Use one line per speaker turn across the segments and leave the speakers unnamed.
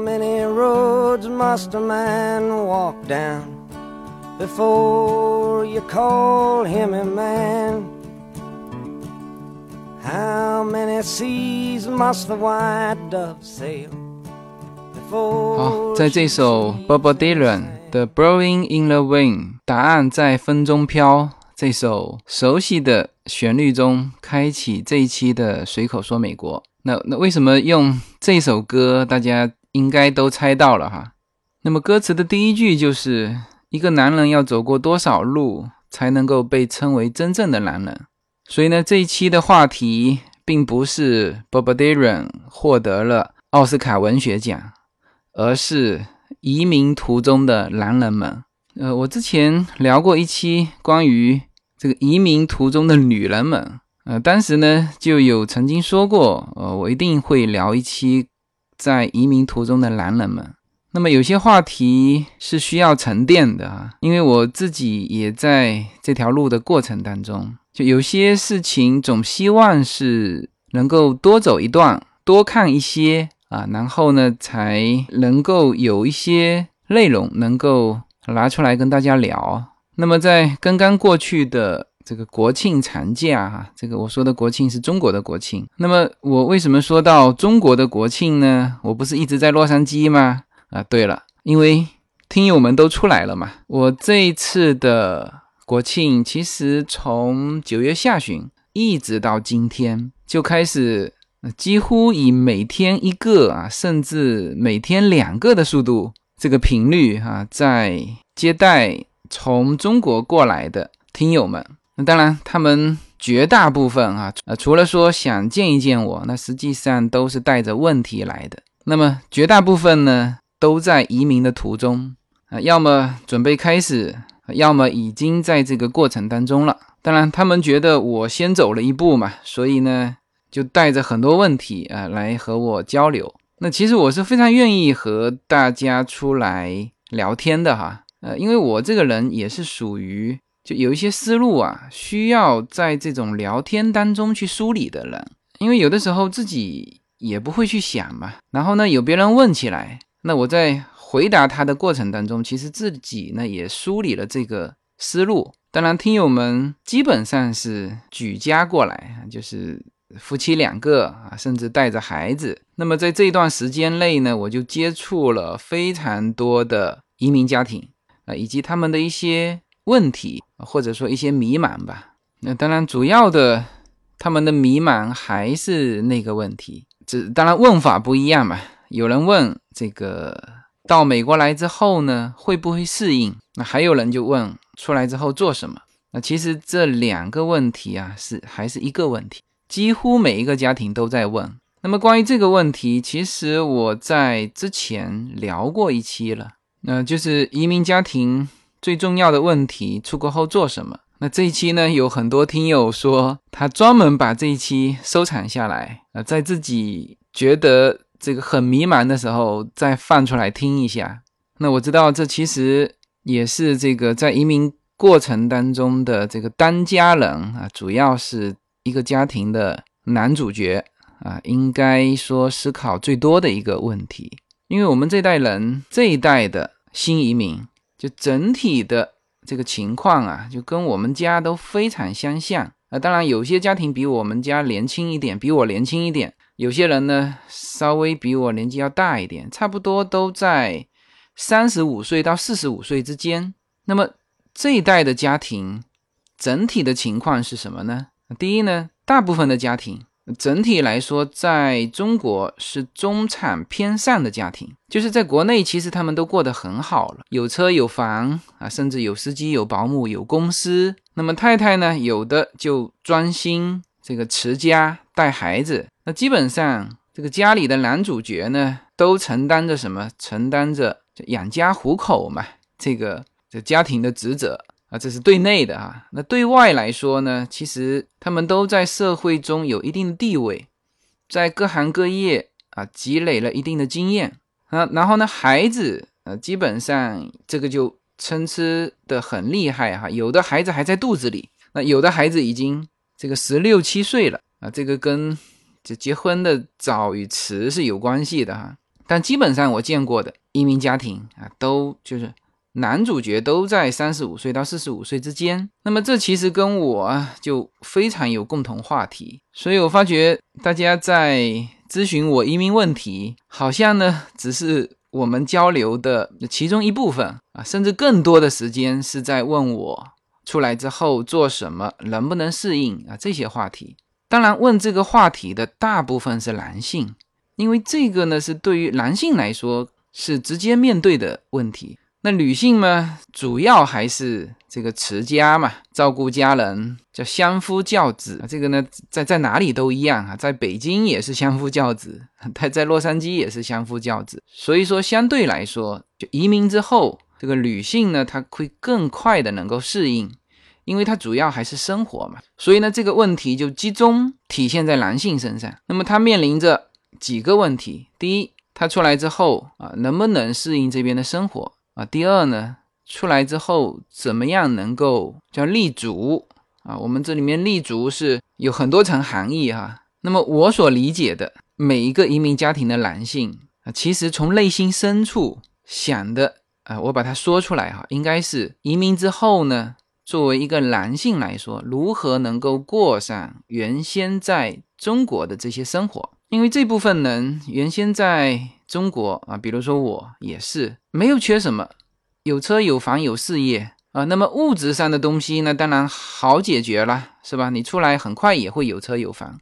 How many roads must a man walk down before you call him a man? How many seas must the white dove sail
好，在这首 Bob Dylan 的《Blowing in the Wind》，答案在风中飘。这首熟悉的旋律中，开启这一期的随口说美国。那那为什么用这首歌？大家应该都猜到了哈。那么歌词的第一句就是一个男人要走过多少路才能够被称为真正的男人？所以呢，这一期的话题并不是 Bob Dylan 获得了奥斯卡文学奖，而是移民途中的男人们。呃，我之前聊过一期关于。这个移民途中的女人们，呃，当时呢就有曾经说过，呃，我一定会聊一期在移民途中的男人们。那么有些话题是需要沉淀的啊，因为我自己也在这条路的过程当中，就有些事情总希望是能够多走一段，多看一些啊，然后呢才能够有一些内容能够拿出来跟大家聊。那么在刚刚过去的这个国庆长假，哈，这个我说的国庆是中国的国庆。那么我为什么说到中国的国庆呢？我不是一直在洛杉矶吗？啊，对了，因为听友们都出来了嘛。我这一次的国庆，其实从九月下旬一直到今天，就开始几乎以每天一个啊，甚至每天两个的速度，这个频率哈，在接待。从中国过来的听友们，当然他们绝大部分啊，呃，除了说想见一见我，那实际上都是带着问题来的。那么绝大部分呢，都在移民的途中啊，要么准备开始，要么已经在这个过程当中了。当然，他们觉得我先走了一步嘛，所以呢，就带着很多问题啊来和我交流。那其实我是非常愿意和大家出来聊天的哈。呃，因为我这个人也是属于就有一些思路啊，需要在这种聊天当中去梳理的人。因为有的时候自己也不会去想嘛，然后呢，有别人问起来，那我在回答他的过程当中，其实自己呢也梳理了这个思路。当然，听友们基本上是举家过来，就是夫妻两个啊，甚至带着孩子。那么在这段时间内呢，我就接触了非常多的移民家庭啊。以及他们的一些问题，或者说一些迷茫吧。那当然，主要的他们的迷茫还是那个问题，这当然问法不一样嘛。有人问这个到美国来之后呢，会不会适应？那还有人就问出来之后做什么？那其实这两个问题啊，是还是一个问题，几乎每一个家庭都在问。那么关于这个问题，其实我在之前聊过一期了。那就是移民家庭最重要的问题：出国后做什么？那这一期呢，有很多听友说他专门把这一期收藏下来，呃，在自己觉得这个很迷茫的时候再放出来听一下。那我知道这其实也是这个在移民过程当中的这个当家人啊，主要是一个家庭的男主角啊，应该说思考最多的一个问题。因为我们这代人这一代的新移民，就整体的这个情况啊，就跟我们家都非常相像啊。当然，有些家庭比我们家年轻一点，比我年轻一点；有些人呢，稍微比我年纪要大一点，差不多都在三十五岁到四十五岁之间。那么这一代的家庭整体的情况是什么呢？第一呢，大部分的家庭。整体来说，在中国是中产偏上的家庭，就是在国内其实他们都过得很好了，有车有房啊，甚至有司机、有保姆、有公司。那么太太呢，有的就专心这个持家带孩子。那基本上这个家里的男主角呢，都承担着什么？承担着养家糊口嘛，这个这家庭的职责。啊，这是对内的啊。那对外来说呢，其实他们都在社会中有一定的地位，在各行各业啊积累了一定的经验啊。然后呢，孩子呃，基本上这个就参差的很厉害哈。有的孩子还在肚子里，那有的孩子已经这个十六七岁了啊。这个跟这结婚的早与迟是有关系的哈。但基本上我见过的移民家庭啊，都就是男主角都在三十五岁到四十五岁之间。那么这其实跟我就非常有共同话题，所以我发觉大家在咨询我移民问题，好像呢只是我们交流的其中一部分啊，甚至更多的时间是在问我出来之后做什么，能不能适应啊这些话题。当然，问这个话题的大部分是男性。因为这个呢，是对于男性来说是直接面对的问题。那女性呢，主要还是这个持家嘛，照顾家人，叫相夫教子。这个呢，在在哪里都一样啊，在北京也是相夫教子，在在洛杉矶也是相夫教子。所以说，相对来说，就移民之后，这个女性呢，她会更快的能够适应，因为她主要还是生活嘛。所以呢，这个问题就集中体现在男性身上。那么他面临着。几个问题：第一，他出来之后啊，能不能适应这边的生活啊？第二呢，出来之后怎么样能够叫立足啊？我们这里面立足是有很多层含义哈。那么我所理解的每一个移民家庭的男性啊，其实从内心深处想的啊，我把它说出来哈，应该是移民之后呢，作为一个男性来说，如何能够过上原先在中国的这些生活。因为这部分人原先在中国啊，比如说我也是没有缺什么，有车有房有事业啊。那么物质上的东西呢，当然好解决了，是吧？你出来很快也会有车有房，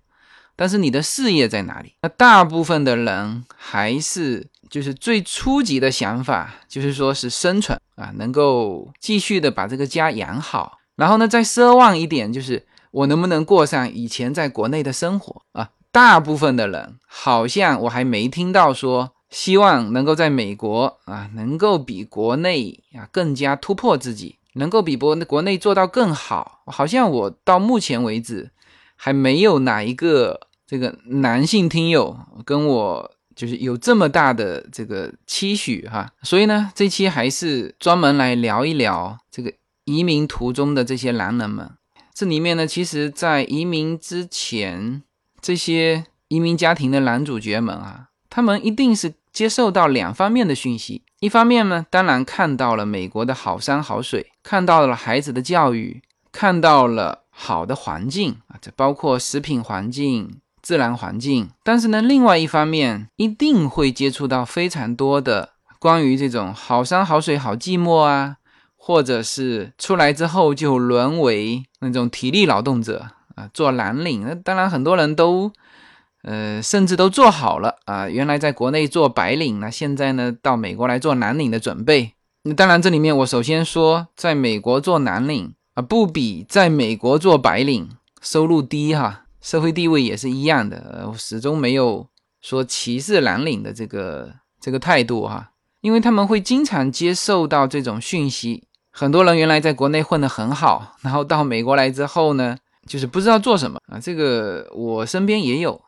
但是你的事业在哪里？那大部分的人还是就是最初级的想法，就是说是生存啊，能够继续的把这个家养好。然后呢，再奢望一点，就是我能不能过上以前在国内的生活啊？大部分的人好像我还没听到说希望能够在美国啊，能够比国内啊更加突破自己，能够比国国内做到更好。好像我到目前为止还没有哪一个这个男性听友跟我就是有这么大的这个期许哈。所以呢，这期还是专门来聊一聊这个移民途中的这些男人们。这里面呢，其实在移民之前。这些移民家庭的男主角们啊，他们一定是接受到两方面的讯息。一方面呢，当然看到了美国的好山好水，看到了孩子的教育，看到了好的环境啊，这包括食品环境、自然环境。但是呢，另外一方面一定会接触到非常多的关于这种好山好水好寂寞啊，或者是出来之后就沦为那种体力劳动者。啊，做蓝领，那当然很多人都，呃，甚至都做好了啊。原来在国内做白领，那现在呢，到美国来做蓝领的准备。那当然，这里面我首先说，在美国做蓝领啊，不比在美国做白领收入低哈，社会地位也是一样的。我始终没有说歧视蓝领的这个这个态度哈，因为他们会经常接受到这种讯息。很多人原来在国内混得很好，然后到美国来之后呢。就是不知道做什么。啊，这个我身边也有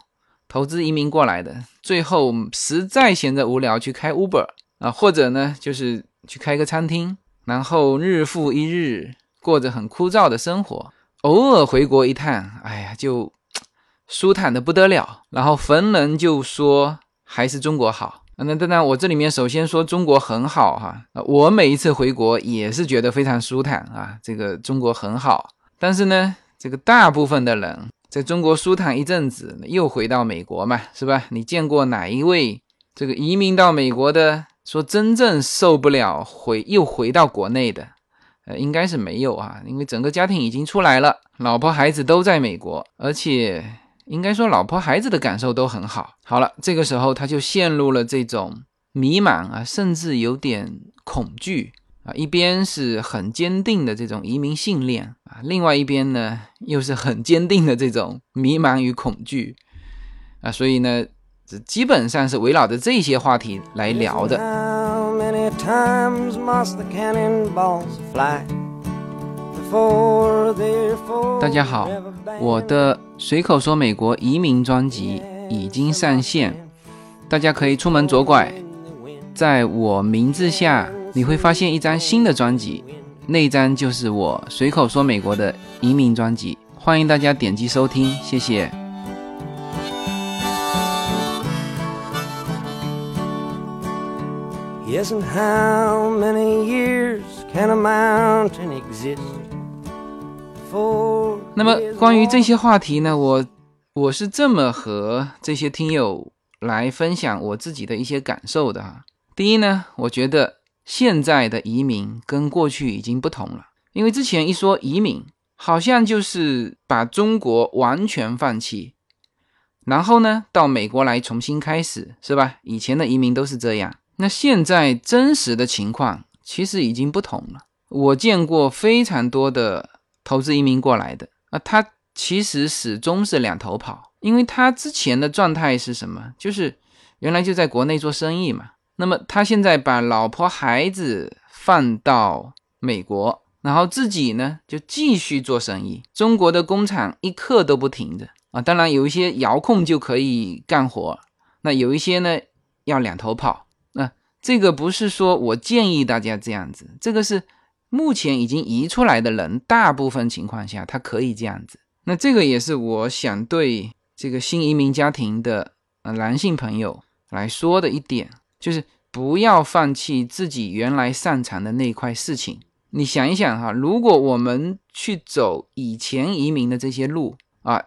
投资移民过来的，最后实在闲着无聊去开 Uber 啊，或者呢就是去开个餐厅，然后日复一日过着很枯燥的生活，偶尔回国一趟，哎呀就 舒坦的不得了，然后逢人就说还是中国好。那当然我这里面首先说中国很好哈，我每一次回国也是觉得非常舒坦啊，这个中国很好，但是呢。这个大部分的人在中国舒坦一阵子，又回到美国嘛，是吧？你见过哪一位这个移民到美国的，说真正受不了回又回到国内的？呃，应该是没有啊，因为整个家庭已经出来了，老婆孩子都在美国，而且应该说老婆孩子的感受都很好。好了，这个时候他就陷入了这种迷茫啊，甚至有点恐惧。啊，一边是很坚定的这种移民信念，另外一边呢又是很坚定的这种迷茫与恐惧啊，所以呢，这基本上是围绕着这些话题来聊的。大家好，我的随口说美国移民专辑已经上线，大家可以出门左拐，在我名字下。你会发现一张新的专辑，那张就是我随口说美国的移民专辑，欢迎大家点击收听，谢谢。
Yes, and how many years can a mountain exist?
那么关于这些话题呢，我我是这么和这些听友来分享我自己的一些感受的哈。第一呢，我觉得现在的移民跟过去已经不同了，因为之前一说移民，好像就是把中国完全放弃，然后呢到美国来重新开始，是吧？以前的移民都是这样。那现在真实的情况其实已经不同了。我见过非常多的。投资移民过来的啊，他其实始终是两头跑，因为他之前的状态是什么？就是原来就在国内做生意嘛。那么他现在把老婆孩子放到美国，然后自己呢就继续做生意。中国的工厂一刻都不停的啊，当然有一些遥控就可以干活，那有一些呢要两头跑。那这个不是说我建议大家这样子，这个是。目前已经移出来的人，大部分情况下他可以这样子。那这个也是我想对这个新移民家庭的呃男性朋友来说的一点，就是不要放弃自己原来擅长的那块事情。你想一想哈，如果我们去走以前移民的这些路啊，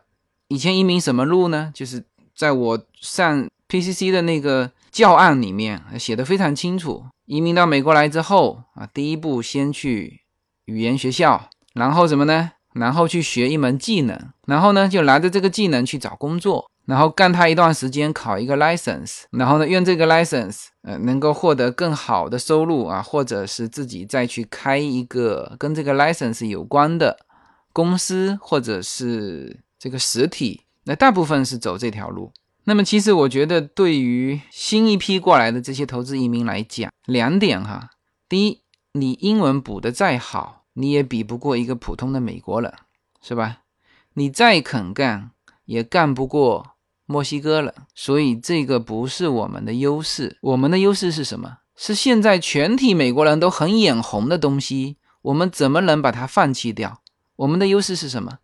以前移民什么路呢？就是在我上 PCC 的那个教案里面写的非常清楚。移民到美国来之后啊，第一步先去语言学校，然后什么呢？然后去学一门技能，然后呢就拿着这个技能去找工作，然后干他一段时间，考一个 license，然后呢用这个 license，呃，能够获得更好的收入啊，或者是自己再去开一个跟这个 license 有关的公司，或者是这个实体，那大部分是走这条路。那么，其实我觉得，对于新一批过来的这些投资移民来讲，两点哈。第一，你英文补的再好，你也比不过一个普通的美国人，是吧？你再肯干，也干不过墨西哥了。所以，这个不是我们的优势。我们的优势是什么？是现在全体美国人都很眼红的东西，我们怎么能把它放弃掉？我们的优势是什么？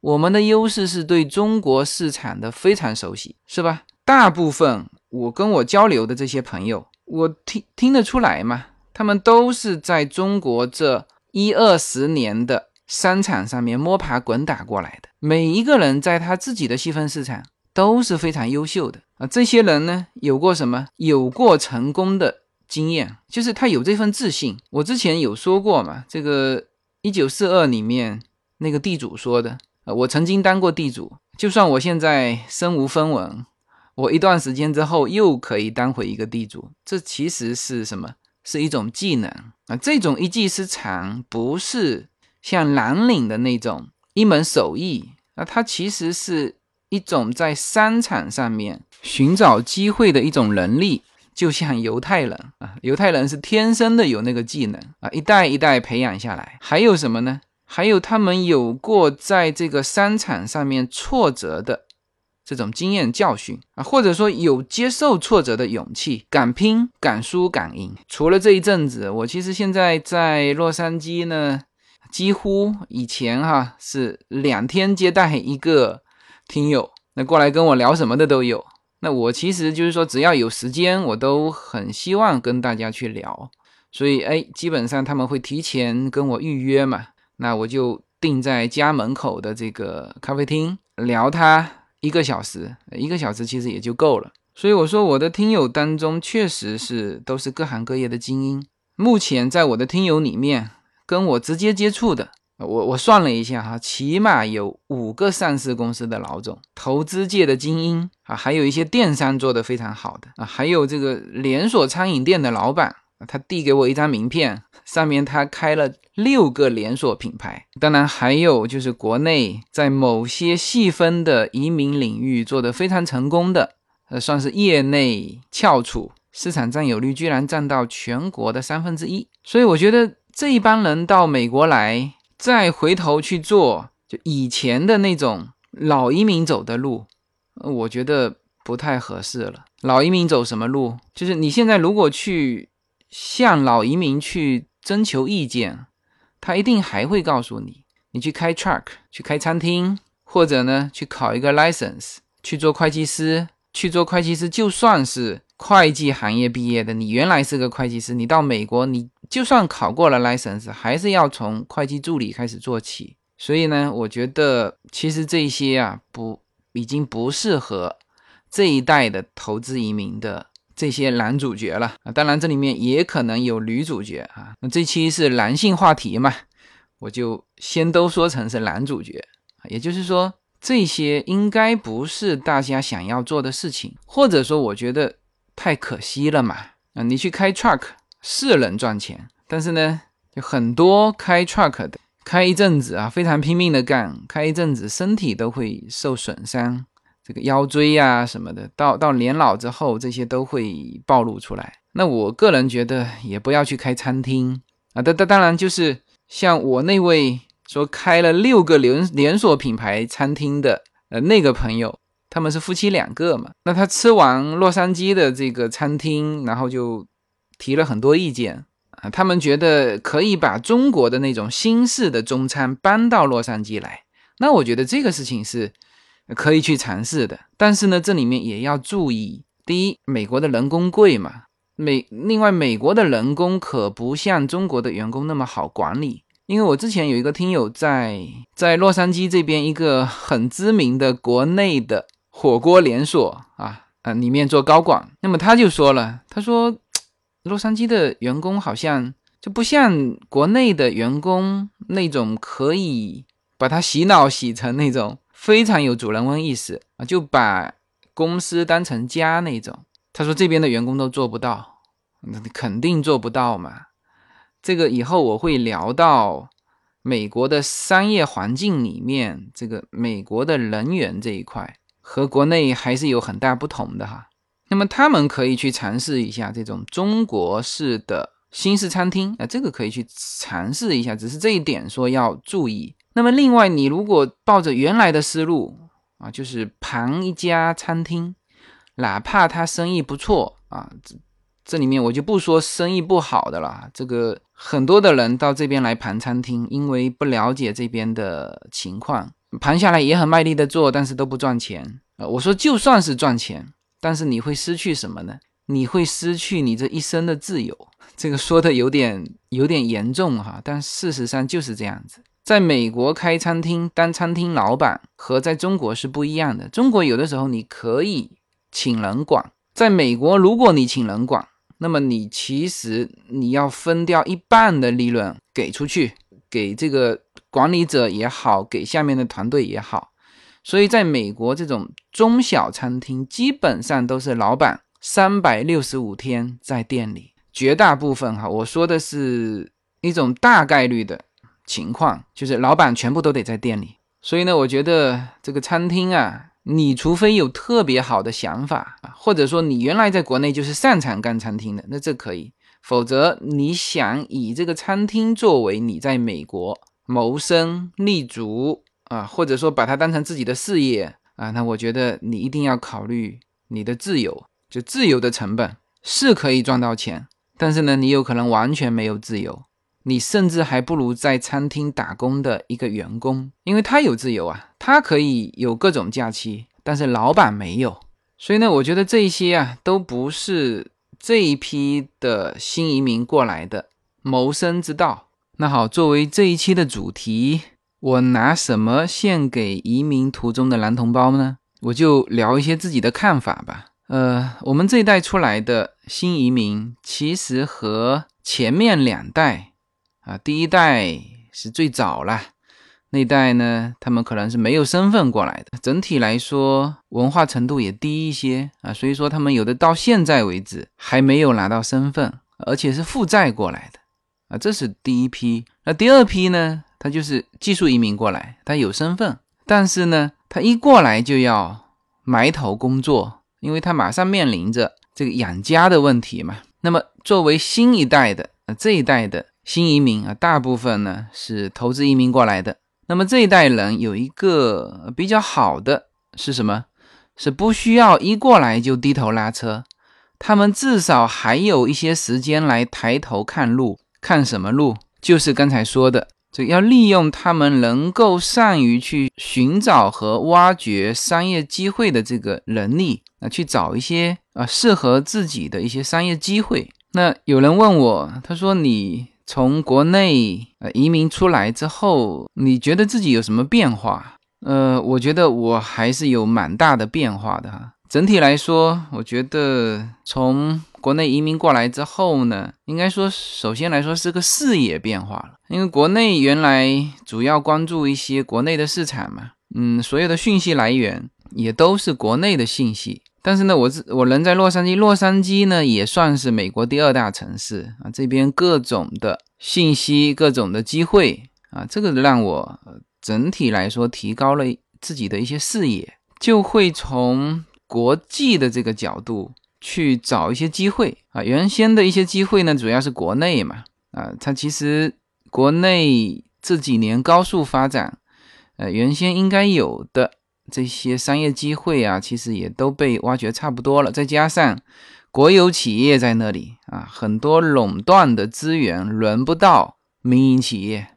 我们的优势是对中国市场的非常熟悉，是吧？大部分我跟我交流的这些朋友，我听听得出来嘛，他们都是在中国这一二十年的商场上面摸爬滚打过来的。每一个人在他自己的细分市场都是非常优秀的啊。这些人呢，有过什么？有过成功的经验，就是他有这份自信。我之前有说过嘛，这个一九四二里面那个地主说的。我曾经当过地主，就算我现在身无分文，我一段时间之后又可以当回一个地主。这其实是什么？是一种技能啊！这种一技之长不是像蓝领的那种一门手艺啊，它其实是一种在商场上面寻找机会的一种能力。就像犹太人啊，犹太人是天生的有那个技能啊，一代一代培养下来。还有什么呢？还有他们有过在这个商场上面挫折的这种经验教训啊，或者说有接受挫折的勇气，敢拼敢输敢赢。除了这一阵子，我其实现在在洛杉矶呢，几乎以前哈是两天接待一个听友，那过来跟我聊什么的都有。那我其实就是说，只要有时间，我都很希望跟大家去聊。所以哎，基本上他们会提前跟我预约嘛。那我就定在家门口的这个咖啡厅聊他一个小时，一个小时其实也就够了。所以我说我的听友当中确实是都是各行各业的精英。目前在我的听友里面，跟我直接接触的，我我算了一下哈，起码有五个上市公司的老总，投资界的精英啊，还有一些电商做得非常好的啊，还有这个连锁餐饮店的老板。他递给我一张名片，上面他开了六个连锁品牌，当然还有就是国内在某些细分的移民领域做得非常成功的，呃，算是业内翘楚，市场占有率居然占到全国的三分之一。所以我觉得这一帮人到美国来，再回头去做就以前的那种老移民走的路，我觉得不太合适了。老移民走什么路？就是你现在如果去。向老移民去征求意见，他一定还会告诉你，你去开 truck，去开餐厅，或者呢去考一个 license，去做会计师，去做会计师，就算是会计行业毕业的，你原来是个会计师，你到美国，你就算考过了 license，还是要从会计助理开始做起。所以呢，我觉得其实这些啊，不已经不适合这一代的投资移民的这些男主角了啊。当然，这里面也可能有女主角啊。那这期是男性话题嘛，我就先都说成是男主角。也就是说，这些应该不是大家想要做的事情，或者说，我觉得。太可惜了嘛！啊，你去开 truck 是能赚钱，但是呢，就很多开 truck 的，开一阵子啊，非常拼命的干，开一阵子身体都会受损伤，这个腰椎呀什么的，到到年老之后，这些都会暴露出来。那我个人觉得，也不要去开餐厅啊。当当当然，就是像我那位说开了六个连连锁品牌餐厅的呃那个朋友。他们是夫妻两个嘛？那他吃完洛杉矶的这个餐厅，然后就提了很多意见啊。他们觉得可以把中国的那种新式的中餐搬到洛杉矶来。那我觉得这个事情是可以去尝试的。但是呢，这里面也要注意：第一，美国的人工贵嘛；美另外，美国的人工可不像中国的员工那么好管理。因为我之前有一个听友在在洛杉矶这边一个很知名的国内的。火锅连锁啊啊，里面做高管，那么他就说了，他说，洛杉矶的员工好像就不像国内的员工那种可以把他洗脑洗成那种非常有主人翁意识啊，就把公司当成家那种。他说这边的员工都做不到，肯定做不到嘛。这个以后我会聊到美国的商业环境里面，这个美国的人员这一块。和国内还是有很大不同的哈，那么他们可以去尝试一下这种中国式的新式餐厅啊，这个可以去尝试一下，只是这一点说要注意。那么另外，你如果抱着原来的思路啊，就是盘一家餐厅，哪怕他生意不错啊，这这里面我就不说生意不好的了，这个很多的人到这边来盘餐厅，因为不了解这边的情况。盘下来也很卖力的做，但是都不赚钱啊！我说就算是赚钱，但是你会失去什么呢？你会失去你这一生的自由。这个说的有点有点严重哈，但事实上就是这样子。在美国开餐厅当餐厅老板和在中国是不一样的。中国有的时候你可以请人管，在美国如果你请人管，那么你其实你要分掉一半的利润给出去，给这个。管理者也好，给下面的团队也好，所以在美国这种中小餐厅，基本上都是老板三百六十五天在店里，绝大部分哈，我说的是一种大概率的情况，就是老板全部都得在店里。所以呢，我觉得这个餐厅啊，你除非有特别好的想法啊，或者说你原来在国内就是擅长干餐厅的，那这可以；否则你想以这个餐厅作为你在美国。谋生立足啊，或者说把它当成自己的事业啊，那我觉得你一定要考虑你的自由，就自由的成本是可以赚到钱，但是呢，你有可能完全没有自由，你甚至还不如在餐厅打工的一个员工，因为他有自由啊，他可以有各种假期，但是老板没有，所以呢，我觉得这些啊都不是这一批的新移民过来的谋生之道。那好，作为这一期的主题，我拿什么献给移民途中的男同胞呢？我就聊一些自己的看法吧。呃，我们这一代出来的新移民，其实和前面两代啊，第一代是最早了，那代呢，他们可能是没有身份过来的，整体来说文化程度也低一些啊，所以说他们有的到现在为止还没有拿到身份，而且是负债过来的。啊，这是第一批。那第二批呢？他就是技术移民过来，他有身份，但是呢，他一过来就要埋头工作，因为他马上面临着这个养家的问题嘛。那么，作为新一代的啊，这一代的新移民啊，大部分呢是投资移民过来的。那么这一代人有一个比较好的是什么？是不需要一过来就低头拉车，他们至少还有一些时间来抬头看路。看什么路？就是刚才说的就要利用他们能够善于去寻找和挖掘商业机会的这个能力啊，去找一些啊适合自己的一些商业机会。那有人问我，他说你从国内呃移民出来之后，你觉得自己有什么变化？呃，我觉得我还是有蛮大的变化的哈。整体来说，我觉得从国内移民过来之后呢，应该说首先来说是个视野变化了。因为国内原来主要关注一些国内的市场嘛，嗯，所有的讯息来源也都是国内的信息。但是呢，我我人在洛杉矶，洛杉矶呢也算是美国第二大城市啊，这边各种的信息、各种的机会啊，这个让我整体来说提高了自己的一些视野，就会从。国际的这个角度去找一些机会啊，原先的一些机会呢，主要是国内嘛啊，它其实国内这几年高速发展，呃，原先应该有的这些商业机会啊，其实也都被挖掘差不多了。再加上国有企业在那里啊，很多垄断的资源轮不到民营企业。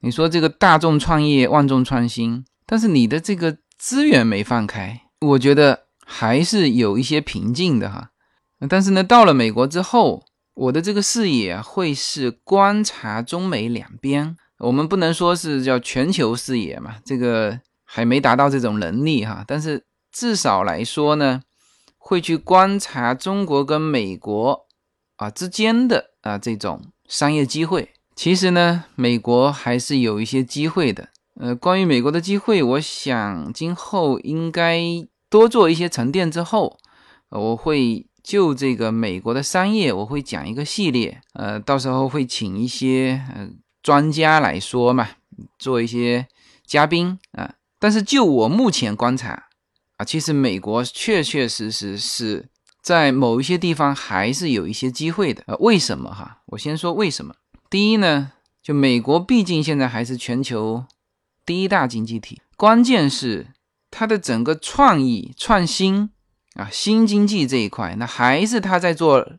你说这个大众创业、万众创新，但是你的这个资源没放开，我觉得。还是有一些瓶颈的哈，但是呢，到了美国之后，我的这个视野会是观察中美两边，我们不能说是叫全球视野嘛，这个还没达到这种能力哈，但是至少来说呢，会去观察中国跟美国啊之间的啊这种商业机会。其实呢，美国还是有一些机会的。呃，关于美国的机会，我想今后应该。多做一些沉淀之后，我会就这个美国的商业，我会讲一个系列，呃，到时候会请一些呃专家来说嘛，做一些嘉宾啊。但是就我目前观察啊，其实美国确确实实是在某一些地方还是有一些机会的。呃，为什么哈？我先说为什么。第一呢，就美国毕竟现在还是全球第一大经济体，关键是。它的整个创意创新啊，新经济这一块，那还是他在做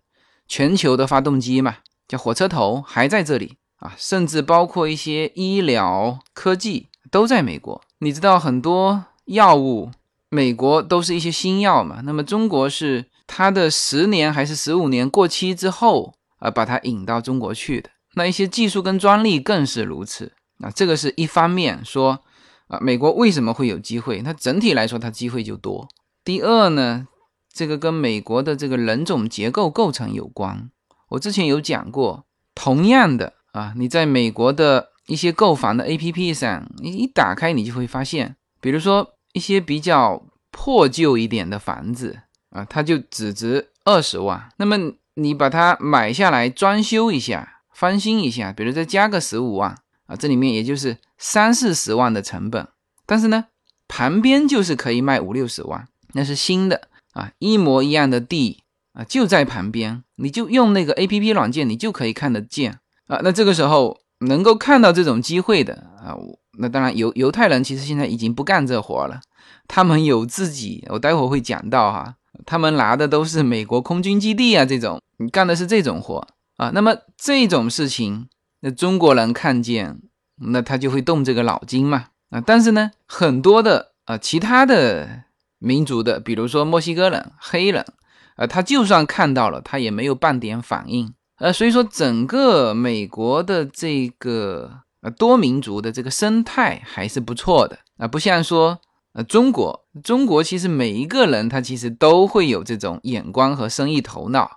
全球的发动机嘛，叫火车头还在这里啊，甚至包括一些医疗科技都在美国。你知道很多药物，美国都是一些新药嘛，那么中国是它的十年还是十五年过期之后啊，把它引到中国去的。那一些技术跟专利更是如此啊，这个是一方面说。啊，美国为什么会有机会？它整体来说，它机会就多。第二呢，这个跟美国的这个人种结构构成有关。我之前有讲过，同样的啊，你在美国的一些购房的 APP 上，你一打开，你就会发现，比如说一些比较破旧一点的房子啊，它就只值二十万。那么你把它买下来，装修一下，翻新一下，比如再加个十五万。啊，这里面也就是三四十万的成本，但是呢，旁边就是可以卖五六十万，那是新的啊，一模一样的地啊，就在旁边，你就用那个 A P P 软件，你就可以看得见啊。那这个时候能够看到这种机会的啊，那当然犹犹太人其实现在已经不干这活了，他们有自己，我待会儿会讲到哈，他们拿的都是美国空军基地啊，这种你干的是这种活啊，那么这种事情。那中国人看见，那他就会动这个脑筋嘛啊！但是呢，很多的啊其他的民族的，比如说墨西哥人、黑人，啊，他就算看到了，他也没有半点反应。呃，所以说整个美国的这个呃多民族的这个生态还是不错的啊，不像说呃中国，中国其实每一个人他其实都会有这种眼光和生意头脑，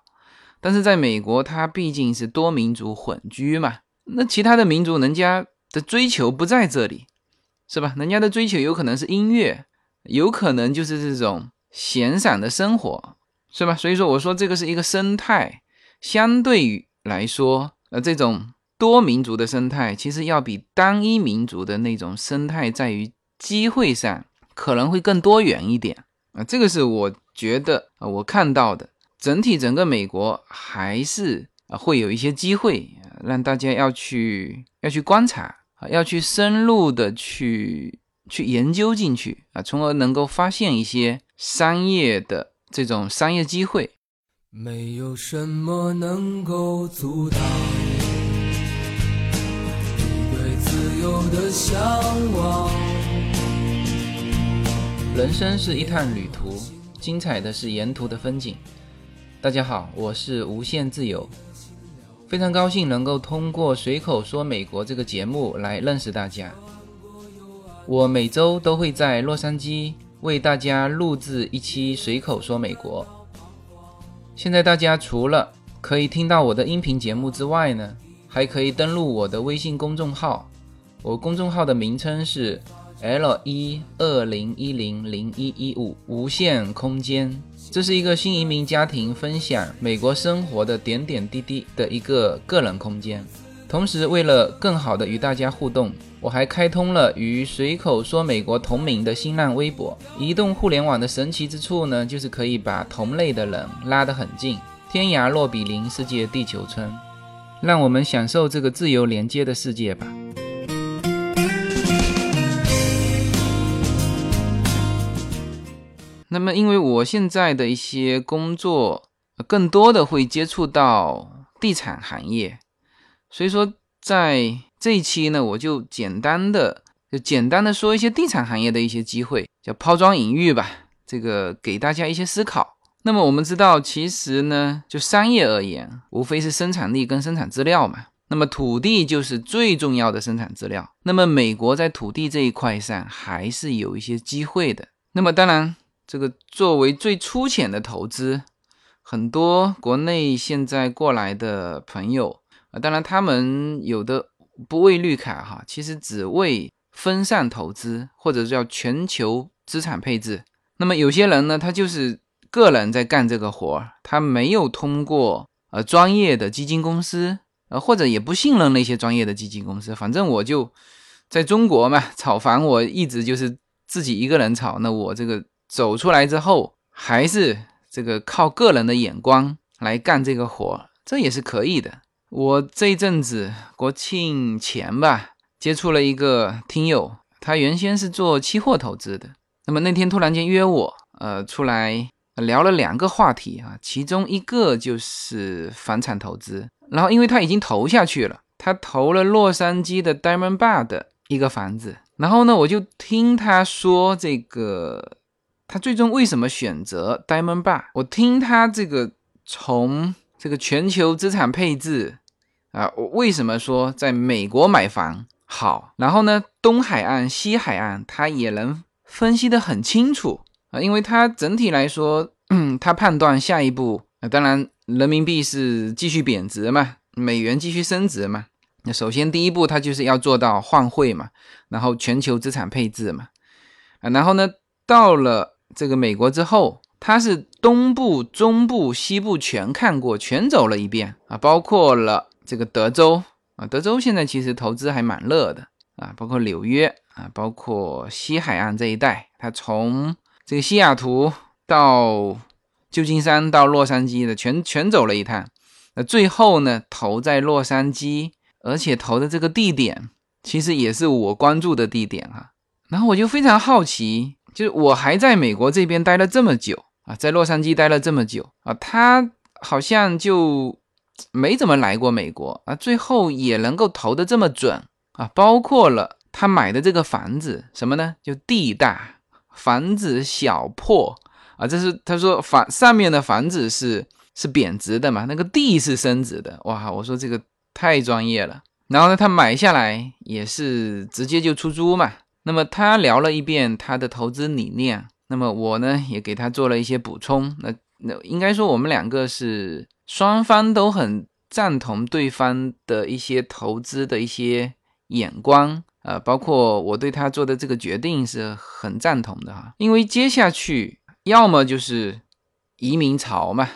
但是在美国，它毕竟是多民族混居嘛。那其他的民族，人家的追求不在这里，是吧？人家的追求有可能是音乐，有可能就是这种闲散的生活，是吧？所以说，我说这个是一个生态，相对于来说，呃，这种多民族的生态，其实要比单一民族的那种生态，在于机会上可能会更多元一点啊。这个是我觉得啊，我看到的整体整个美国还是啊会有一些机会。让大家要去要去观察啊，要去深入的去去研究进去啊，从而能够发现一些商业的这种商业机会。
没有什么能够阻挡你对自由的向往。
人生是一趟旅途，精彩的是沿途的风景。大家好，我是无限自由，非常高兴能够通过随口说美国这个节目来认识大家。我每周都会在洛杉矶为大家录制一期随口说美国。现在大家除了可以听到我的音频节目之外呢，还可以登录我的微信公众号。我公众号的名称是 L 一二零一零零一一五无限空间。这是一个新移民家庭分享美国生活的点点滴滴的一个个人空间。同时，为了更好的与大家互动。我还开通了与随口说美国同名的新浪微博。移动互联网的神奇之处呢，就是可以把同类的人拉得很近，天涯若比邻，世界地球村。让我们享受这个自由连接的世界吧。那么，因为我现在的一些工作，更多的会接触到地产行业，所以说在。这一期呢，我就简单的就简单的说一些地产行业的一些机会，叫抛砖引玉吧。这个给大家一些思考。那么我们知道，其实呢，就商业而言，无非是生产力跟生产资料嘛。那么土地就是最重要的生产资料。那么美国在土地这一块上还是有一些机会的。那么当然，这个作为最粗浅的投资，很多国内现在过来的朋友啊，当然他们有的。不为绿卡哈，其实只为分散投资，或者叫全球资产配置。那么有些人呢，他就是个人在干这个活儿，他没有通过呃专业的基金公司，呃或者也不信任那些专业的基金公司。反正我就在中国嘛，炒房我一直就是自己一个人炒。那我这个走出来之后，还是这个靠个人的眼光来干这个活儿，这也是可以的。我这一阵子国庆前吧，接触了一个听友，他原先是做期货投资的。那么那天突然间约我，呃，出来聊了两个话题啊，其中一个就是房产投资。然后因为他已经投下去了，他投了洛杉矶的 Diamond Bar 的一个房子。然后呢，我就听他说这个，他最终为什么选择 Diamond Bar？我听他这个从。这个全球资产配置啊，为什么说在美国买房好？然后呢，东海岸、西海岸，他也能分析得很清楚啊，因为他整体来说，嗯，他判断下一步啊，当然人民币是继续贬值嘛，美元继续升值嘛。那首先第一步，他就是要做到换汇嘛，然后全球资产配置嘛，啊，然后呢，到了这个美国之后。他是东部、中部、西部全看过，全走了一遍啊，包括了这个德州啊，德州现在其实投资还蛮热的啊，包括纽约啊，包括西海岸这一带，他从这个西雅图到旧金山到洛杉矶的全全走了一趟，那最后呢投在洛杉矶，而且投的这个地点其实也是我关注的地点哈，然后我就非常好奇，就是我还在美国这边待了这么久。啊，在洛杉矶待了这么久啊，他好像就没怎么来过美国啊，最后也能够投的这么准啊，包括了他买的这个房子什么呢？就地大，房子小破啊，这是他说房上面的房子是是贬值的嘛，那个地是升值的，哇，我说这个太专业了。然后呢，他买下来也是直接就出租嘛。那么他聊了一遍他的投资理念。那么我呢也给他做了一些补充，那那应该说我们两个是双方都很赞同对方的一些投资的一些眼光，呃，包括我对他做的这个决定是很赞同的哈，因为接下去要么就是移民潮嘛，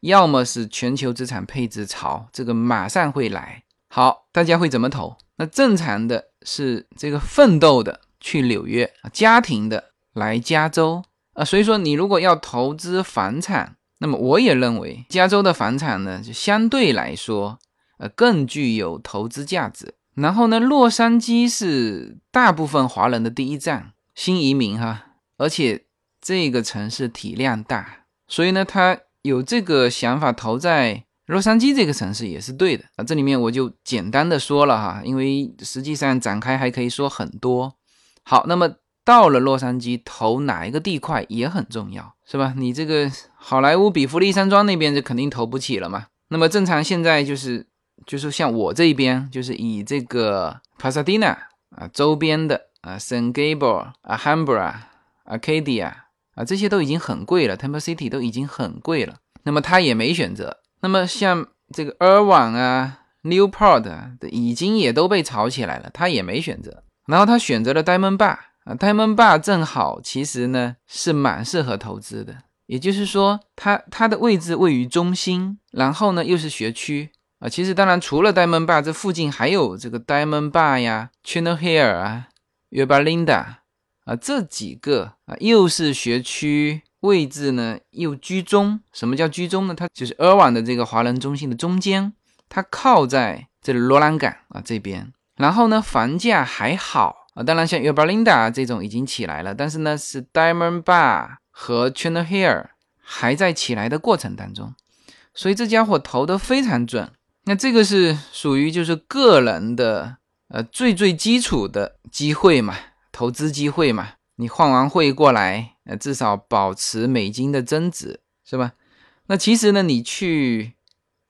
要么是全球资产配置潮，这个马上会来。好，大家会怎么投？那正常的是这个奋斗的去纽约，家庭的。来加州啊，所以说你如果要投资房产，那么我也认为加州的房产呢，就相对来说，呃，更具有投资价值。然后呢，洛杉矶是大部分华人的第一站，新移民哈，而且这个城市体量大，所以呢，他有这个想法投在洛杉矶这个城市也是对的啊。这里面我就简单的说了哈，因为实际上展开还可以说很多。好，那么到了洛杉矶，投哪一个地块也很重要，是吧？你这个好莱坞比弗利山庄那边就肯定投不起了嘛。那么正常现在就是就是像我这一边，就是以这个帕萨迪纳啊周边的啊圣盖博啊汉布拉啊卡迪亚啊这些都已经很贵了，Temple City 都已经很贵了。那么他也没选择。那么像这个 Irvine 啊，Newport 的已经也都被炒起来了，他也没选择。然后他选择了 Diamond Bar 啊，Diamond Bar 正好其实呢是蛮适合投资的。也就是说，它它的位置位于中心，然后呢又是学区啊。其实当然除了 Diamond Bar 这附近还有这个 Diamond Bar 呀，Chino Hill 啊，Yuba Linda 啊这几个啊又是学区。位置呢又居中，什么叫居中呢？它就是尔湾的这个华人中心的中间，它靠在这罗兰港啊这边。然后呢，房价还好啊。当然，像 Uber Linda 这种已经起来了，但是呢，是 Diamond Bar 和 Chino Hill 还在起来的过程当中。所以这家伙投的非常准。那这个是属于就是个人的呃最最基础的机会嘛，投资机会嘛。你换完汇过来，呃，至少保持美金的增值，是吧？那其实呢，你去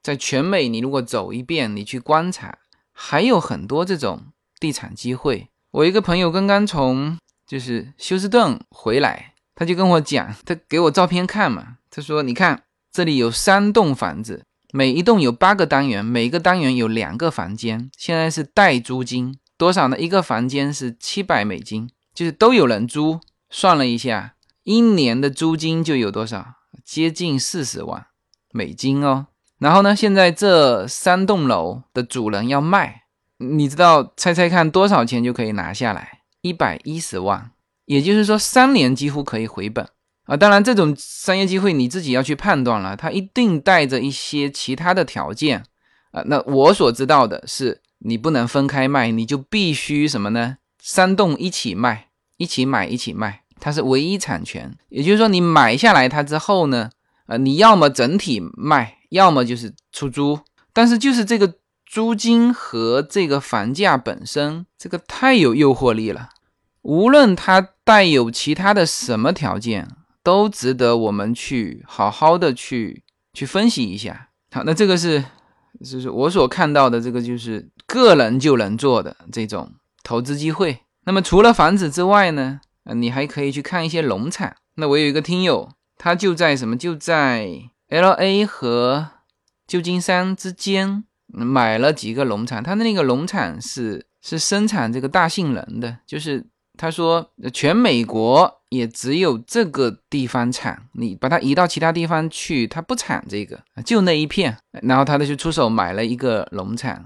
在全美，你如果走一遍，你去观察，还有很多这种地产机会。我一个朋友刚刚从就是休斯顿回来，他就跟我讲，他给我照片看嘛，他说：“你看，这里有三栋房子，每一栋有八个单元，每个单元有两个房间，现在是带租金多少呢？一个房间是七百美金。”就是都有人租，算了一下，一年的租金就有多少？接近四十万美金哦。然后呢，现在这三栋楼的主人要卖，你知道，猜猜看多少钱就可以拿下来？一百一十万，也就是说三年几乎可以回本啊。当然，这种商业机会你自己要去判断了，它一定带着一些其他的条件啊。那我所知道的是，你不能分开卖，你就必须什么呢？三栋一起卖。一起买一起卖，它是唯一产权，也就是说你买下来它之后呢，呃，你要么整体卖，要么就是出租。但是就是这个租金和这个房价本身，这个太有诱惑力了。无论它带有其他的什么条件，都值得我们去好好的去去分析一下。好，那这个是就是我所看到的这个就是个人就能做的这种投资机会。那么除了房子之外呢？你还可以去看一些农场。那我有一个听友，他就在什么？就在 L A 和旧金山之间买了几个农场。他的那个农场是是生产这个大杏仁的，就是他说全美国也只有这个地方产，你把它移到其他地方去，他不产这个，就那一片。然后他就出手买了一个农场。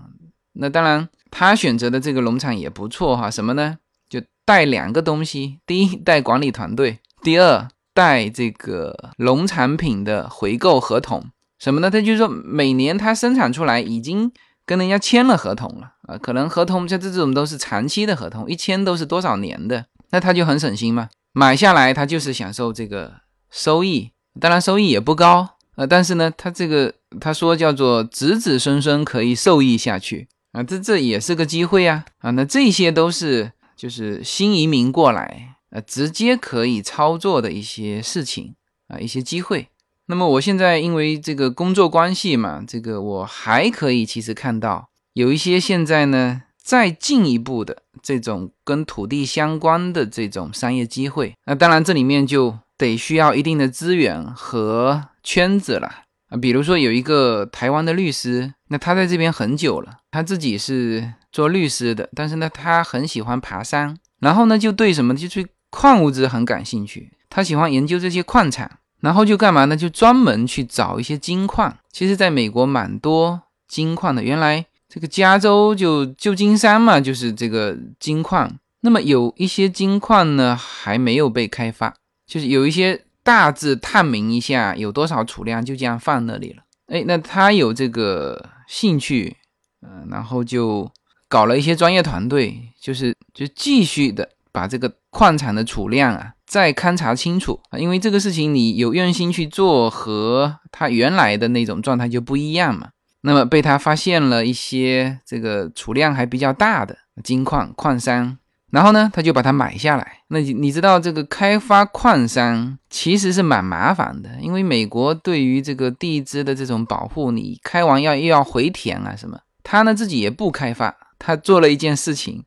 那当然，他选择的这个农场也不错哈。什么呢？就带两个东西，第一带管理团队，第二带这个农产品的回购合同，什么呢？他就是说每年他生产出来已经跟人家签了合同了啊，可能合同像这种都是长期的合同，一签都是多少年的，那他就很省心嘛，买下来他就是享受这个收益，当然收益也不高啊，但是呢，他这个他说叫做子子孙孙可以受益下去啊，这这也是个机会啊啊，那这些都是。就是新移民过来，呃，直接可以操作的一些事情啊，一些机会。那么我现在因为这个工作关系嘛，这个我还可以其实看到有一些现在呢再进一步的这种跟土地相关的这种商业机会。那当然这里面就得需要一定的资源和圈子了啊。比如说有一个台湾的律师，那他在这边很久了，他自己是。做律师的，但是呢，他很喜欢爬山，然后呢，就对什么，就对矿物质很感兴趣。他喜欢研究这些矿产，然后就干嘛呢？就专门去找一些金矿。其实，在美国蛮多金矿的。原来这个加州就旧金山嘛，就是这个金矿。那么有一些金矿呢，还没有被开发，就是有一些大致探明一下有多少储量，就这样放那里了。哎，那他有这个兴趣，嗯，然后就。搞了一些专业团队，就是就继续的把这个矿产的储量啊再勘察清楚啊，因为这个事情你有用心去做，和他原来的那种状态就不一样嘛。那么被他发现了一些这个储量还比较大的金矿矿山，然后呢，他就把它买下来。那你你知道这个开发矿山其实是蛮麻烦的，因为美国对于这个地质的这种保护，你开完要又要回填啊什么。他呢自己也不开发，他做了一件事情，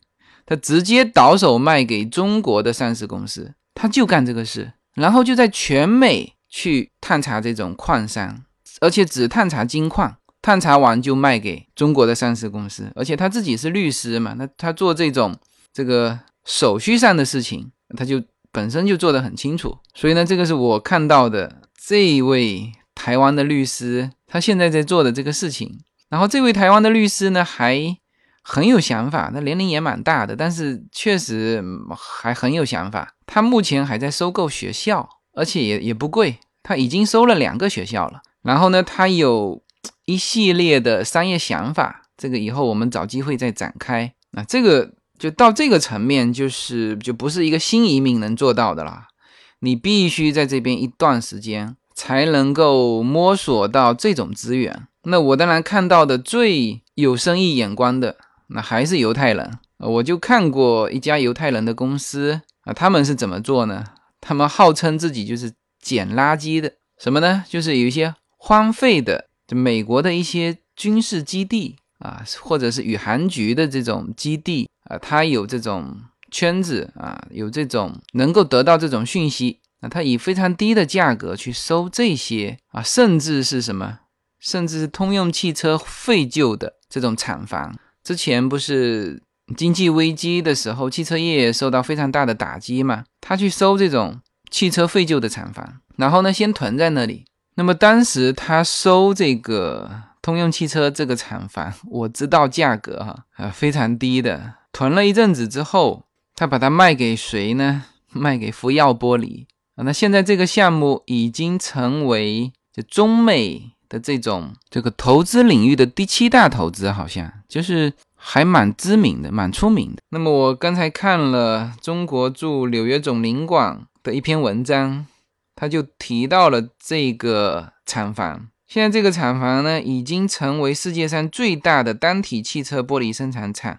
他直接倒手卖给中国的上市公司。他就干这个事，然后就在全美去探查这种矿山，而且只探查金矿，探查完就卖给中国的上市公司。而且他自己是律师嘛，那他做这种这个手续上的事情，他就本身就做得很清楚。所以呢，这个是我看到的这位台湾的律师，他现在在做的这个事情。然后这位台湾的律师呢，还。很有想法，那年龄也蛮大的，但是确实还很有想法。他目前还在收购学校，而且也也不贵，他已经收了两个学校了。然后呢，他有一系列的商业想法，这个以后我们找机会再展开。那这个就到这个层面，就是就不是一个新移民能做到的啦。你必须在这边一段时间，才能够摸索到这种资源。那我当然看到的最有生意眼光的。那还是犹太人，我就看过一家犹太人的公司啊，他们是怎么做呢？他们号称自己就是捡垃圾的，什么呢？就是有一些荒废的，就美国的一些军事基地啊，或者是宇航局的这种基地啊，他有这种圈子啊，有这种能够得到这种讯息，那他以非常低的价格去收这些啊，甚至是什么，甚至是通用汽车废旧的这种厂房。之前不是经济危机的时候，汽车业受到非常大的打击嘛？他去收这种汽车废旧的厂房，然后呢，先囤在那里。那么当时他收这个通用汽车这个厂房，我知道价格哈啊非常低的。囤了一阵子之后，他把它卖给谁呢？卖给福耀玻璃啊。那现在这个项目已经成为就中美。的这种这个投资领域的第七大投资，好像就是还蛮知名的、蛮出名的。那么我刚才看了中国驻纽约总领馆的一篇文章，他就提到了这个厂房。现在这个厂房呢，已经成为世界上最大的单体汽车玻璃生产厂。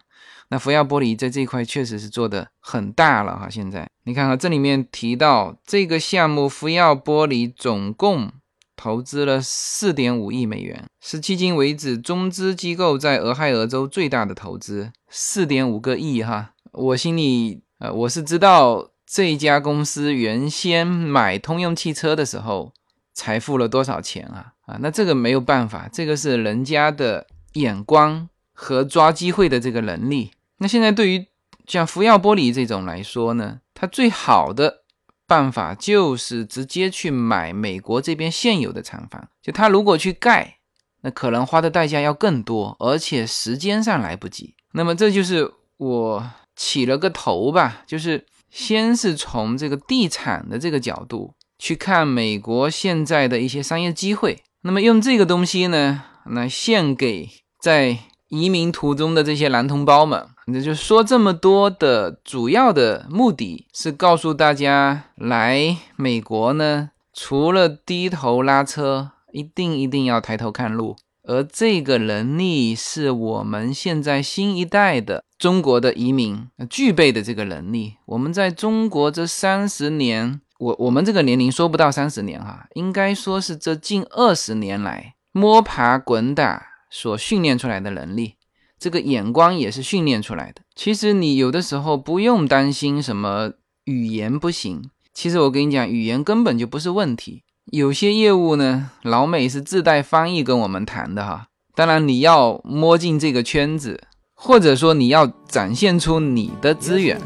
那福耀玻璃在这一块确实是做的很大了哈。现在你看看这里面提到这个项目，福耀玻璃总共。投资了四点五亿美元，是迄今为止中资机构在俄亥俄州最大的投资，四点五个亿哈。我心里呃，我是知道这家公司原先买通用汽车的时候，才付了多少钱啊啊？那这个没有办法，这个是人家的眼光和抓机会的这个能力。那现在对于像福耀玻璃这种来说呢，它最好的。办法就是直接去买美国这边现有的厂房，就他如果去盖，那可能花的代价要更多，而且时间上来不及。那么这就是我起了个头吧，就是先是从这个地产的这个角度去看美国现在的一些商业机会，那么用这个东西呢，来献给在。移民途中的这些男同胞们，那就说这么多的主要的目的是告诉大家，来美国呢，除了低头拉车，一定一定要抬头看路。而这个能力是我们现在新一代的中国的移民具备的这个能力。我们在中国这三十年，我我们这个年龄说不到三十年哈，应该说是这近二十年来摸爬滚打。所训练出来的能力，这个眼光也是训练出来的。其实你有的时候不用担心什么语言不行，其实我跟你讲，语言根本就不是问题。有些业务呢，老美是自带翻译跟我们谈的哈。当然你要摸进这个圈子，或者说你要展现出你的资源。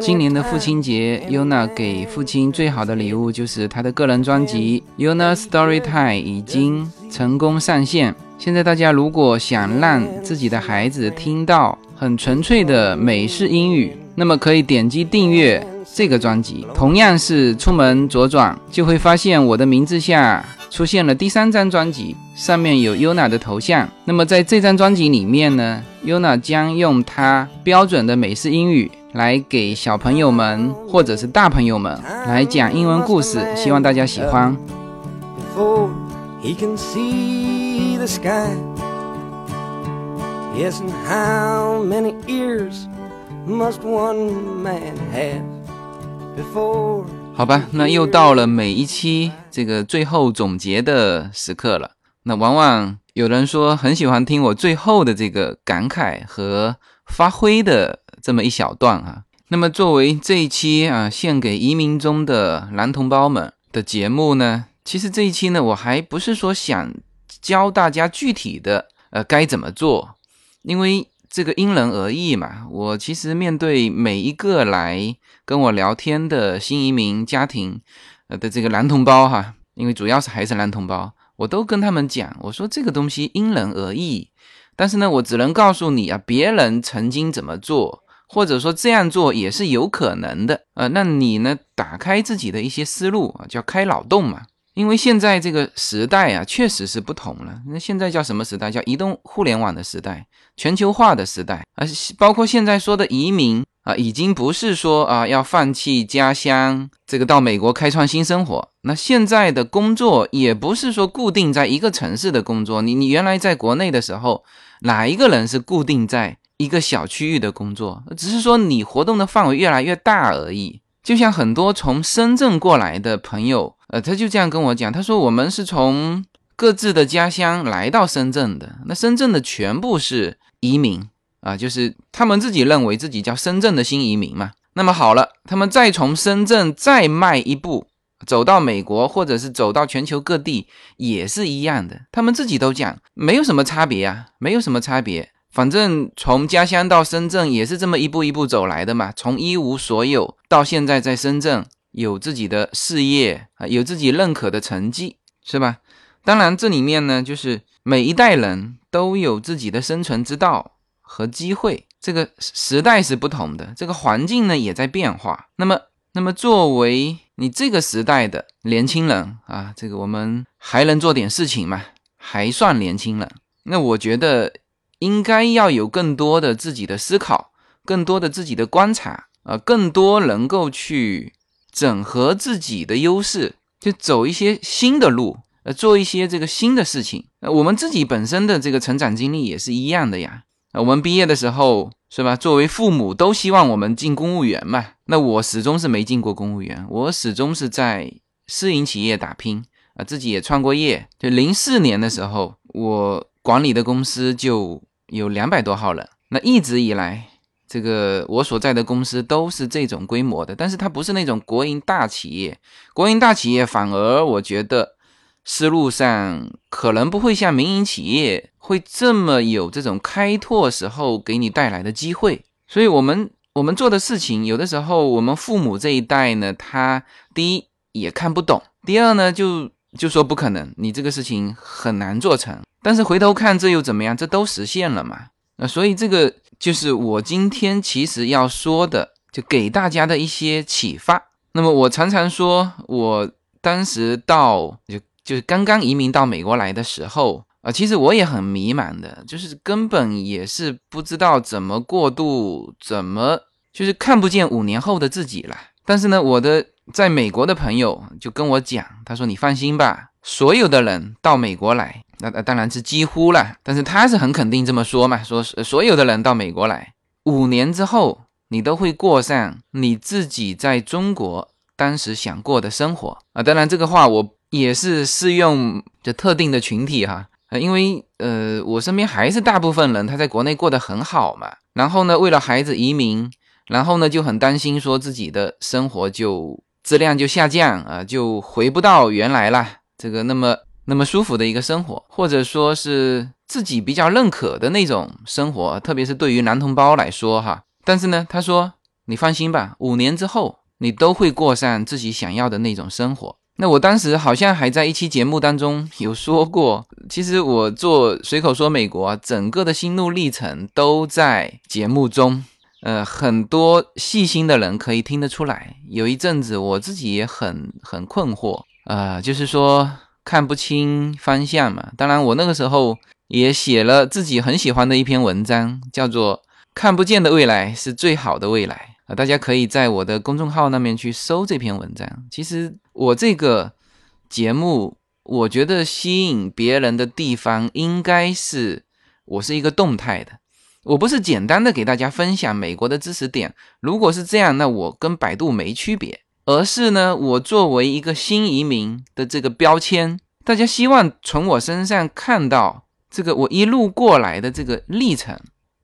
今年的父亲节，Yuna 给父亲最好的礼物就是他的个人专辑《Yuna Story Time》已经成功上线。现在大家如果想让自己的孩子听到很纯粹的美式英语，那么可以点击订阅这个专辑，同样是出门左转就会发现我的名字下出现了第三张专辑，上面有 Yuna 的头像。那么在这张专辑里面呢，Yuna 将用她标准的美式英语来给小朋友们或者是大朋友们来讲英文故事，希望大家喜欢。Yes, and how many ears must one man have before? 好吧，那又到了每一期这个最后总结的时刻了。那往往有人说很喜欢听我最后的这个感慨和发挥的这么一小段哈。那么作为这一期啊献给移民中的男同胞们的节目呢，其实这一期呢我还不是说想教大家具体的呃该怎么做。因为这个因人而异嘛，我其实面对每一个来跟我聊天的新移民家庭，呃的这个男同胞哈，因为主要是还是男同胞，我都跟他们讲，我说这个东西因人而异，但是呢，我只能告诉你啊，别人曾经怎么做，或者说这样做也是有可能的，呃，那你呢，打开自己的一些思路啊，叫开脑洞嘛。因为现在这个时代啊，确实是不同了。那现在叫什么时代？叫移动互联网的时代，全球化的时代啊。包括现在说的移民啊，已经不是说啊要放弃家乡，这个到美国开创新生活。那现在的工作也不是说固定在一个城市的工作。你你原来在国内的时候，哪一个人是固定在一个小区域的工作？只是说你活动的范围越来越大而已。就像很多从深圳过来的朋友。呃，他就这样跟我讲，他说我们是从各自的家乡来到深圳的，那深圳的全部是移民啊，就是他们自己认为自己叫深圳的新移民嘛。那么好了，他们再从深圳再迈一步，走到美国或者是走到全球各地，也是一样的。他们自己都讲，没有什么差别啊，没有什么差别，反正从家乡到深圳也是这么一步一步走来的嘛，从一无所有到现在在深圳。有自己的事业啊，有自己认可的成绩，是吧？当然，这里面呢，就是每一代人都有自己的生存之道和机会。这个时代是不同的，这个环境呢也在变化。那么，那么作为你这个时代的年轻人啊，这个我们还能做点事情嘛？还算年轻人，那我觉得应该要有更多的自己的思考，更多的自己的观察啊，更多能够去。整合自己的优势，就走一些新的路，呃，做一些这个新的事情。呃，我们自己本身的这个成长经历也是一样的呀。我们毕业的时候是吧？作为父母都希望我们进公务员嘛。那我始终是没进过公务员，我始终是在私营企业打拼啊，自己也创过业。就零四年的时候，我管理的公司就有两百多号人。那一直以来。这个我所在的公司都是这种规模的，但是它不是那种国营大企业。国营大企业反而我觉得思路上可能不会像民营企业会这么有这种开拓时候给你带来的机会。所以，我们我们做的事情，有的时候我们父母这一代呢，他第一也看不懂，第二呢就就说不可能，你这个事情很难做成。但是回头看这又怎么样？这都实现了嘛？那所以这个。就是我今天其实要说的，就给大家的一些启发。那么我常常说，我当时到就就是刚刚移民到美国来的时候啊，其实我也很迷茫的，就是根本也是不知道怎么过渡，怎么就是看不见五年后的自己了。但是呢，我的在美国的朋友就跟我讲，他说：“你放心吧，所有的人到美国来。”那那当然是几乎了，但是他是很肯定这么说嘛，说所有的人到美国来，五年之后你都会过上你自己在中国当时想过的生活啊。当然这个话我也是适用这特定的群体哈，因为呃我身边还是大部分人他在国内过得很好嘛，然后呢为了孩子移民，然后呢就很担心说自己的生活就质量就下降啊，就回不到原来了这个那么。那么舒服的一个生活，或者说是自己比较认可的那种生活，特别是对于男同胞来说哈。但是呢，他说你放心吧，五年之后你都会过上自己想要的那种生活。那我当时好像还在一期节目当中有说过，其实我做随口说美国整个的心路历程都在节目中呃，很多细心的人可以听得出来。有一阵子我自己也很很困惑，呃，就是说看不清方向嘛。当然，我那个时候也写了自己很喜欢的一篇文章，叫做《看不见的未来是最好的未来》啊，大家可以在我的公众号那边去搜这篇文章。其实我这个节目，我觉得吸引别人的地方应该是我是一个动态的。我不是简单的给大家分享美国的知识点，如果是这样，那我跟百度没区别，而是呢，我作为一个新移民的这个标签，大家希望从我身上看到这个我一路过来的这个历程，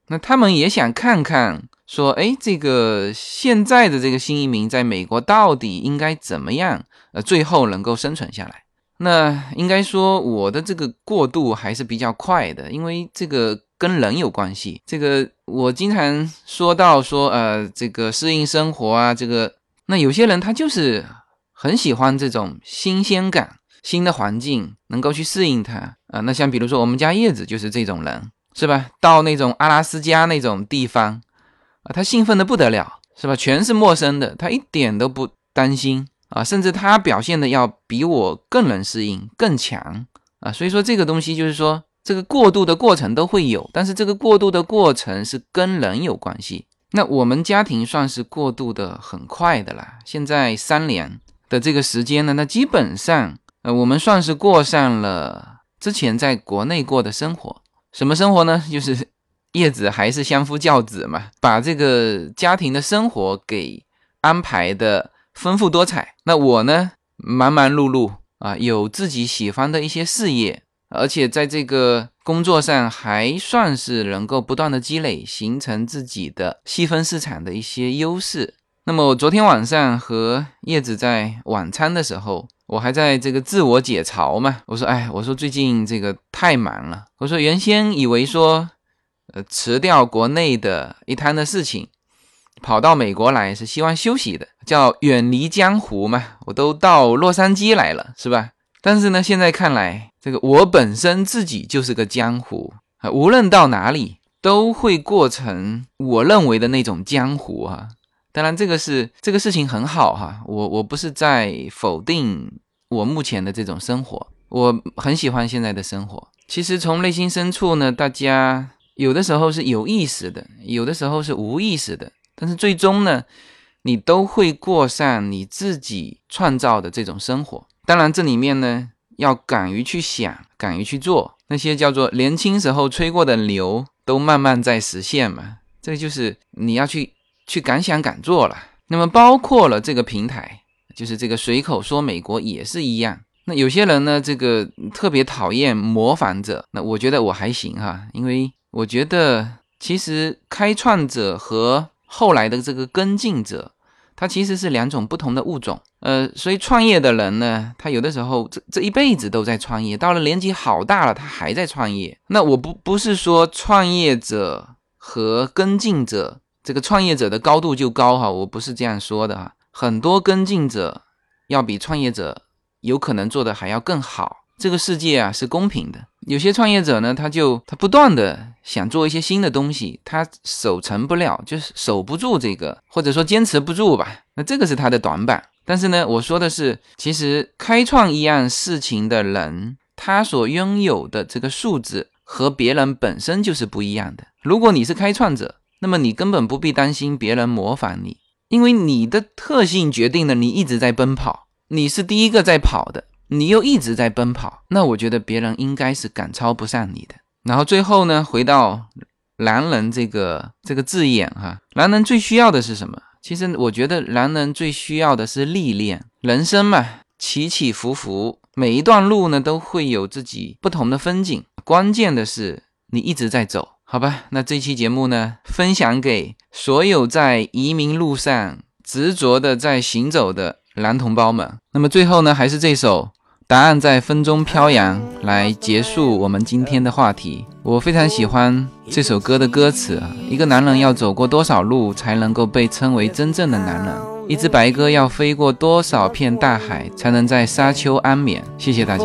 那他们也想看看，说，哎，这个现在的这个新移民在美国到底应该怎么样，呃，最后能够生存下来。那应该说我的这个过渡还是比较快的，因为这个。跟人有关系，这个我经常说到说，呃，这个适应生活啊，这个那有些人他就是很喜欢这种新鲜感，新的环境能够去适应它啊。那像比如说我们家叶子就是这种人，是吧？到那种阿拉斯加那种地方啊，他兴奋的不得了，是吧？全是陌生的，他一点都不担心啊，甚至他表现的要比我更能适应，更强啊。所以说这个东西就是说。这个过渡的过程都会有，但是这个过渡的过程是跟人有关系。那我们家庭算是过渡的很快的啦，现在三年的这个时间呢，那基本上呃，我们算是过上了之前在国内过的生活。什么生活呢？就是叶子还是相夫教子嘛，把这个家庭的生活给安排的丰富多彩。那我呢，忙忙碌碌啊，有自己喜欢的一些事业。而且在这个工作上还算是能够不断的积累，形成自己的细分市场的一些优势。那么我昨天晚上和叶子在晚餐的时候，我还在这个自我解嘲嘛。我说：“哎，我说最近这个太忙了。我说原先以为说，呃，辞掉国内的一摊的事情，跑到美国来是希望休息的，叫远离江湖嘛。我都到洛杉矶来了，是吧？”但是呢，现在看来，这个我本身自己就是个江湖啊，无论到哪里都会过成我认为的那种江湖啊。当然，这个是这个事情很好哈，我我不是在否定我目前的这种生活，我很喜欢现在的生活。其实从内心深处呢，大家有的时候是有意识的，有的时候是无意识的，但是最终呢，你都会过上你自己创造的这种生活。当然，这里面呢，要敢于去想，敢于去做，那些叫做年轻时候吹过的牛，都慢慢在实现嘛。这就是你要去去敢想敢做了。那么，包括了这个平台，就是这个随口说美国也是一样。那有些人呢，这个特别讨厌模仿者，那我觉得我还行哈，因为我觉得其实开创者和后来的这个跟进者。它其实是两种不同的物种，呃，所以创业的人呢，他有的时候这这一辈子都在创业，到了年纪好大了，他还在创业。那我不不是说创业者和跟进者这个创业者的高度就高哈，我不是这样说的哈，很多跟进者要比创业者有可能做的还要更好。这个世界啊是公平的，有些创业者呢，他就他不断的想做一些新的东西，他守成不了，就是守不住这个，或者说坚持不住吧，那这个是他的短板。但是呢，我说的是，其实开创一样事情的人，他所拥有的这个素质和别人本身就是不一样的。如果你是开创者，那么你根本不必担心别人模仿你，因为你的特性决定了你一直在奔跑，你是第一个在跑的。你又一直在奔跑，那我觉得别人应该是赶超不上你的。然后最后呢，回到男人这个这个字眼哈，男人最需要的是什么？其实我觉得男人最需要的是历练。人生嘛，起起伏伏，每一段路呢都会有自己不同的风景。关键的是你一直在走，好吧？那这期节目呢，分享给所有在移民路上执着的在行走的。男同胞们，那么最后呢，还是这首《答案在风中飘扬》来结束我们今天的话题。我非常喜欢这首歌的歌词：一个男人要走过多少路才能够被称为真正的男人？一只白鸽要飞过多少片大海才能在沙丘安眠？谢谢大家。